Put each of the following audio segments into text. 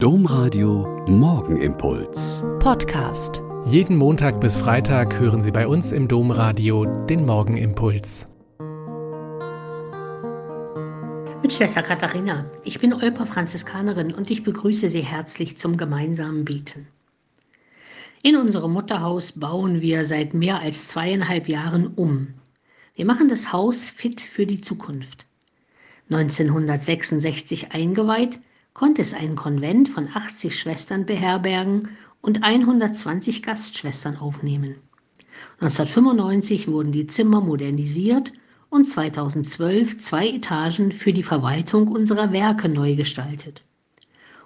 Domradio Morgenimpuls. Podcast. Jeden Montag bis Freitag hören Sie bei uns im Domradio den Morgenimpuls. Mit Schwester Katharina. Ich bin Olper Franziskanerin und ich begrüße Sie herzlich zum gemeinsamen Beten. In unserem Mutterhaus bauen wir seit mehr als zweieinhalb Jahren um. Wir machen das Haus fit für die Zukunft. 1966 eingeweiht, konnte es einen Konvent von 80 Schwestern beherbergen und 120 Gastschwestern aufnehmen. 1995 wurden die Zimmer modernisiert und 2012 zwei Etagen für die Verwaltung unserer Werke neu gestaltet.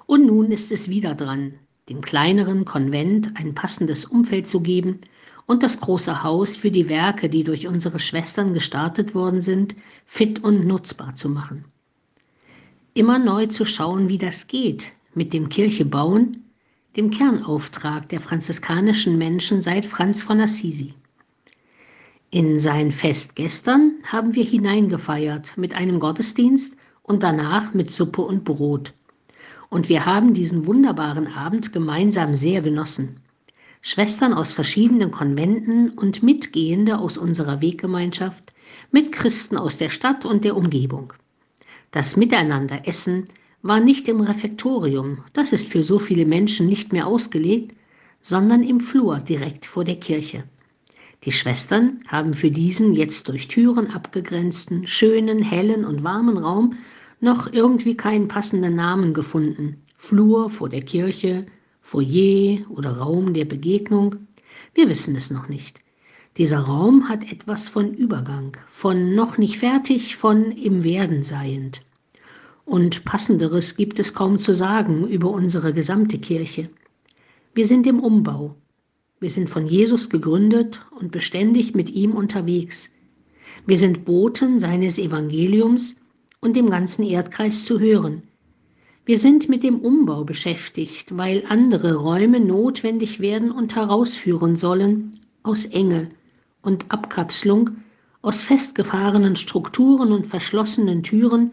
Und nun ist es wieder dran, dem kleineren Konvent ein passendes Umfeld zu geben und das große Haus für die Werke, die durch unsere Schwestern gestartet worden sind, fit und nutzbar zu machen immer neu zu schauen, wie das geht mit dem Kirche bauen, dem Kernauftrag der franziskanischen Menschen seit Franz von Assisi. In sein Fest gestern haben wir hineingefeiert mit einem Gottesdienst und danach mit Suppe und Brot. Und wir haben diesen wunderbaren Abend gemeinsam sehr genossen. Schwestern aus verschiedenen Konventen und Mitgehende aus unserer Weggemeinschaft, mit Christen aus der Stadt und der Umgebung. Das Miteinanderessen war nicht im Refektorium, das ist für so viele Menschen nicht mehr ausgelegt, sondern im Flur direkt vor der Kirche. Die Schwestern haben für diesen jetzt durch Türen abgegrenzten, schönen, hellen und warmen Raum noch irgendwie keinen passenden Namen gefunden. Flur vor der Kirche, Foyer oder Raum der Begegnung. Wir wissen es noch nicht. Dieser Raum hat etwas von Übergang, von noch nicht fertig, von im Werden seiend. Und passenderes gibt es kaum zu sagen über unsere gesamte Kirche. Wir sind im Umbau. Wir sind von Jesus gegründet und beständig mit ihm unterwegs. Wir sind Boten seines Evangeliums und dem ganzen Erdkreis zu hören. Wir sind mit dem Umbau beschäftigt, weil andere Räume notwendig werden und herausführen sollen aus Enge, und Abkapselung aus festgefahrenen Strukturen und verschlossenen Türen,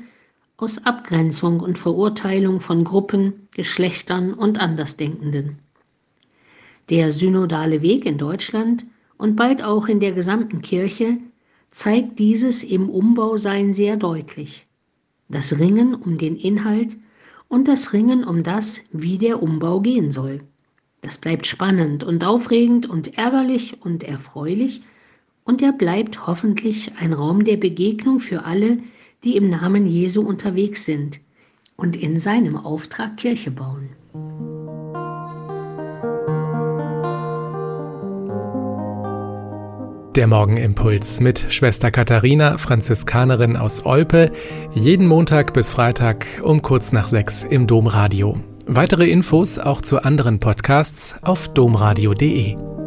aus Abgrenzung und Verurteilung von Gruppen, Geschlechtern und Andersdenkenden. Der synodale Weg in Deutschland und bald auch in der gesamten Kirche zeigt dieses im Umbausein sehr deutlich. Das Ringen um den Inhalt und das Ringen um das, wie der Umbau gehen soll. Das bleibt spannend und aufregend und ärgerlich und erfreulich und er bleibt hoffentlich ein Raum der Begegnung für alle, die im Namen Jesu unterwegs sind und in seinem Auftrag Kirche bauen. Der Morgenimpuls mit Schwester Katharina, Franziskanerin aus Olpe, jeden Montag bis Freitag um kurz nach sechs im Domradio. Weitere Infos auch zu anderen Podcasts auf domradio.de.